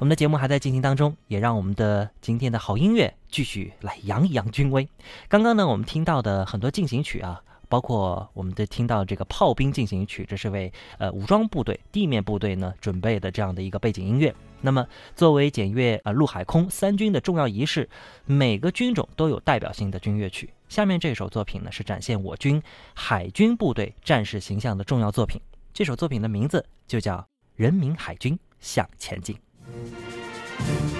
我们的节目还在进行当中，也让我们的今天的好音乐继续来扬一扬军威。刚刚呢，我们听到的很多进行曲啊，包括我们的听到这个炮兵进行曲，这是为呃武装部队、地面部队呢准备的这样的一个背景音乐。那么，作为检阅啊陆海空三军的重要仪式，每个军种都有代表性的军乐曲。下面这首作品呢，是展现我军海军部队战士形象的重要作品。这首作品的名字就叫《人民海军向前进》。Thank you.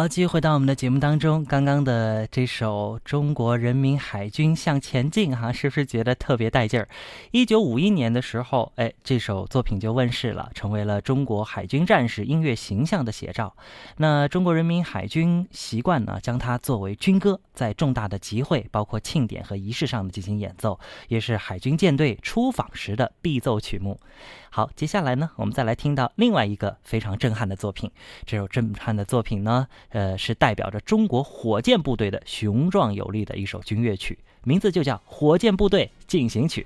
好，继续回到我们的节目当中。刚刚的这首《中国人民海军向前进》，哈，是不是觉得特别带劲儿？一九五一年的时候，哎，这首作品就问世了，成为了中国海军战士音乐形象的写照。那中国人民海军习惯呢，将它作为军歌，在重大的集会、包括庆典和仪式上的进行演奏，也是海军舰队出访时的必奏曲目。好，接下来呢，我们再来听到另外一个非常震撼的作品。这首震撼的作品呢，呃，是代表着中国火箭部队的雄壮有力的一首军乐曲，名字就叫《火箭部队进行曲》。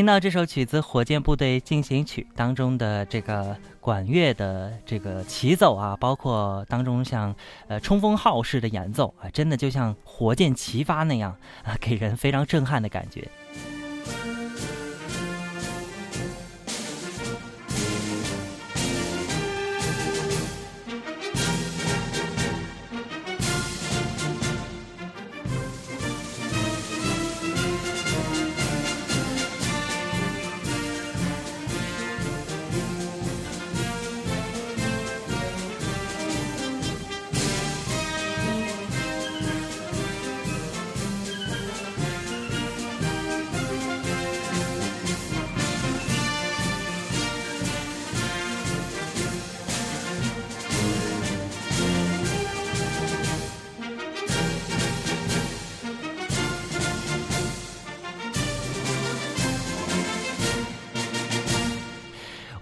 听到这首曲子《火箭部队进行曲》当中的这个管乐的这个齐奏啊，包括当中像呃冲锋号式的演奏啊，真的就像火箭齐发那样啊，给人非常震撼的感觉。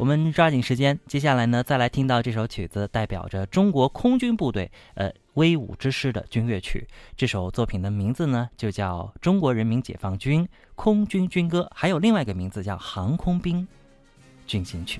们抓紧时间，接下来呢，再来听到这首曲子，代表着中国空军部队呃威武之师的军乐曲。这首作品的名字呢，就叫《中国人民解放军空军军歌》，还有另外一个名字叫《航空兵进行曲》。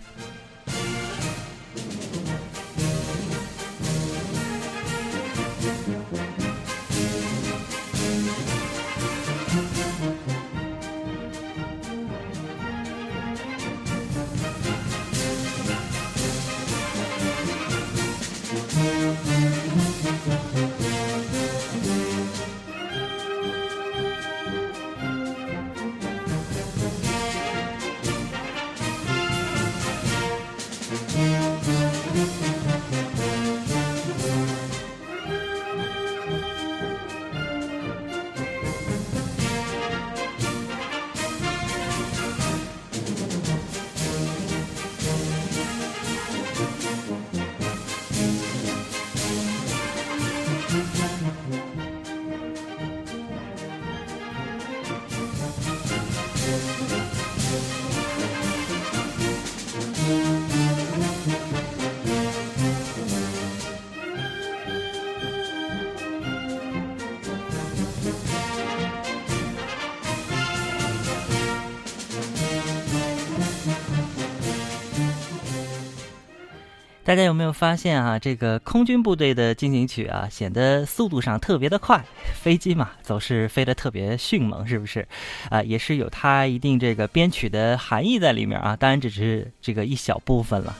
大家有没有发现啊？这个空军部队的进行曲啊，显得速度上特别的快。飞机嘛，总是飞得特别迅猛，是不是？啊，也是有它一定这个编曲的含义在里面啊。当然，只是这个一小部分了。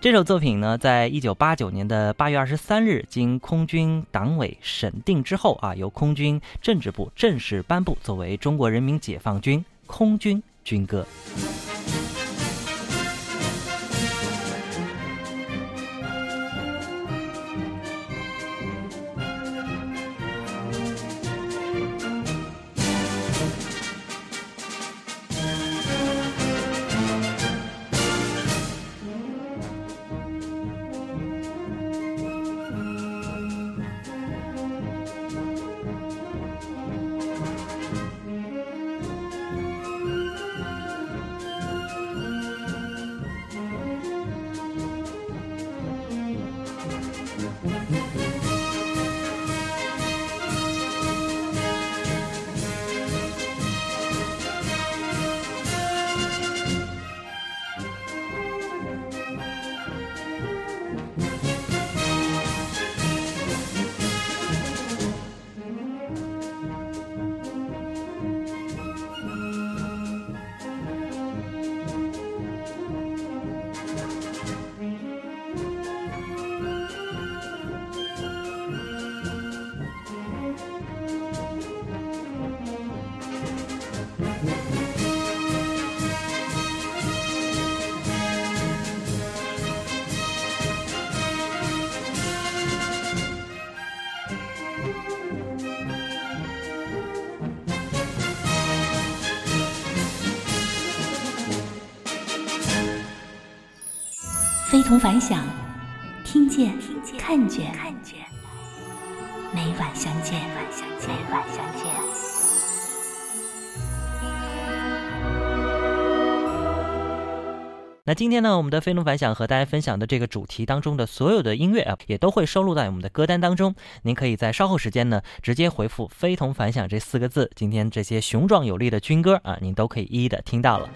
这首作品呢，在一九八九年的八月二十三日，经空军党委审定之后啊，由空军政治部正式颁布，作为中国人民解放军空军军歌。同凡响，听见，看见，每晚相见，每晚相见。那今天呢，我们的飞龙反响和大家分享的这个主题当中的所有的音乐啊，也都会收录在我们的歌单当中。您可以在稍后时间呢，直接回复“非同凡响”这四个字，今天这些雄壮有力的军歌啊，您都可以一一的听到了。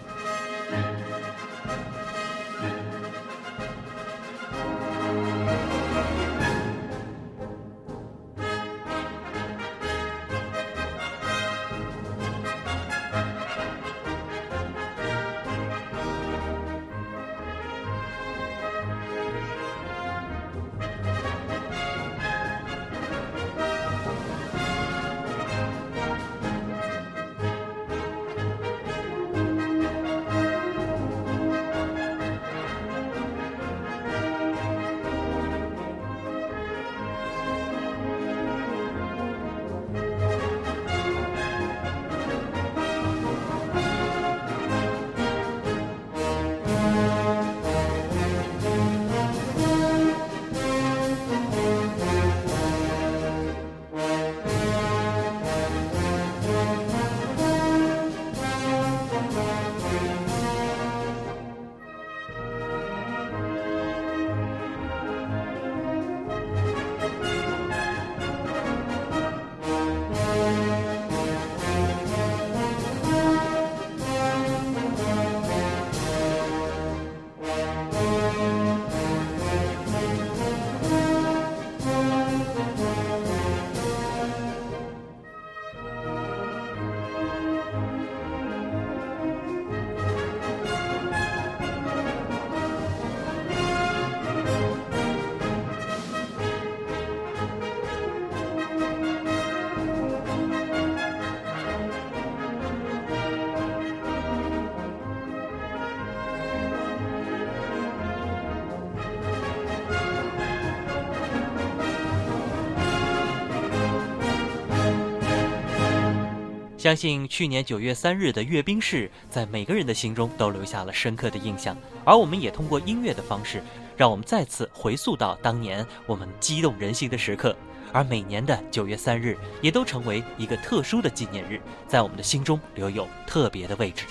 相信去年九月三日的阅兵式，在每个人的心中都留下了深刻的印象。而我们也通过音乐的方式，让我们再次回溯到当年我们激动人心的时刻。而每年的九月三日，也都成为一个特殊的纪念日，在我们的心中留有特别的位置。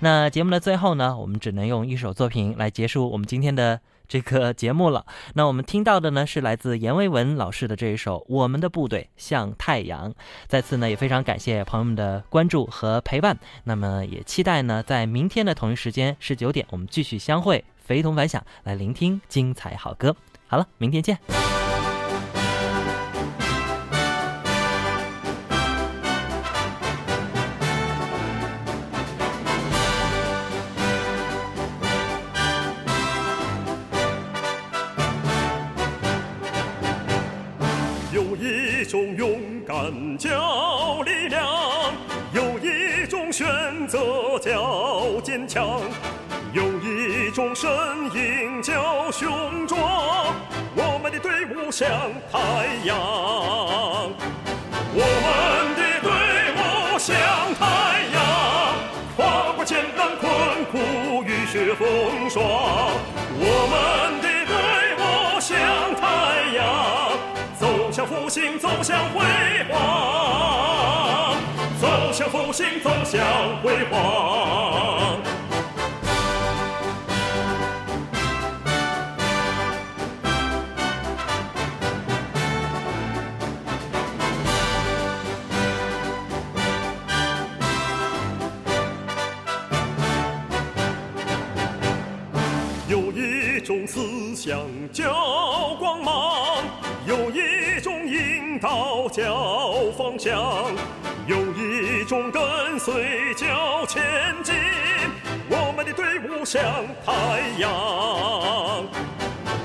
那节目的最后呢，我们只能用一首作品来结束我们今天的这个节目了。那我们听到的呢，是来自阎维文老师的这一首《我们的部队像太阳》。再次呢，也非常感谢朋友们的关注和陪伴。那么也期待呢，在明天的同一时间十九点，我们继续相会，非同凡响，来聆听精彩好歌。好了，明天见。苦、雨雪风霜。我们的队伍向太阳。走向复兴，走向辉煌。走向复兴，走向辉煌。想叫光芒。有一种引导叫方向，有一种跟随叫前进。我们的队伍像太阳，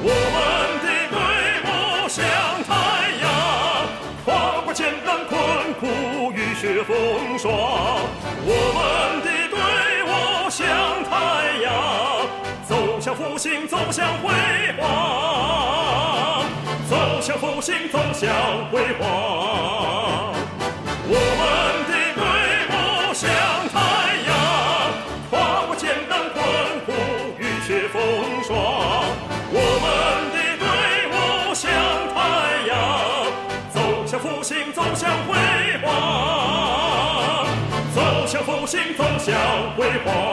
我们的队伍像太阳，跨过艰难困苦、雨雪风霜。我们向复兴，走向辉煌，走向复兴，走向辉煌。我们的队伍像太阳，跨过艰难困苦，浴血风霜。我们的队伍像太阳，走向复兴，走向辉煌，走向复兴，走向辉煌。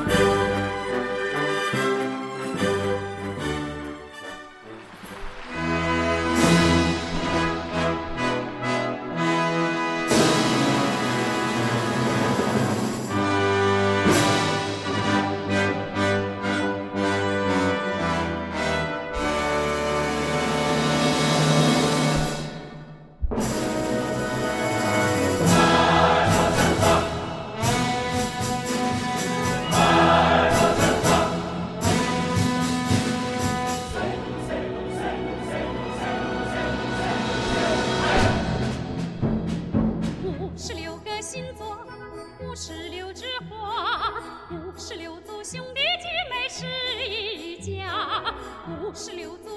是刘尊。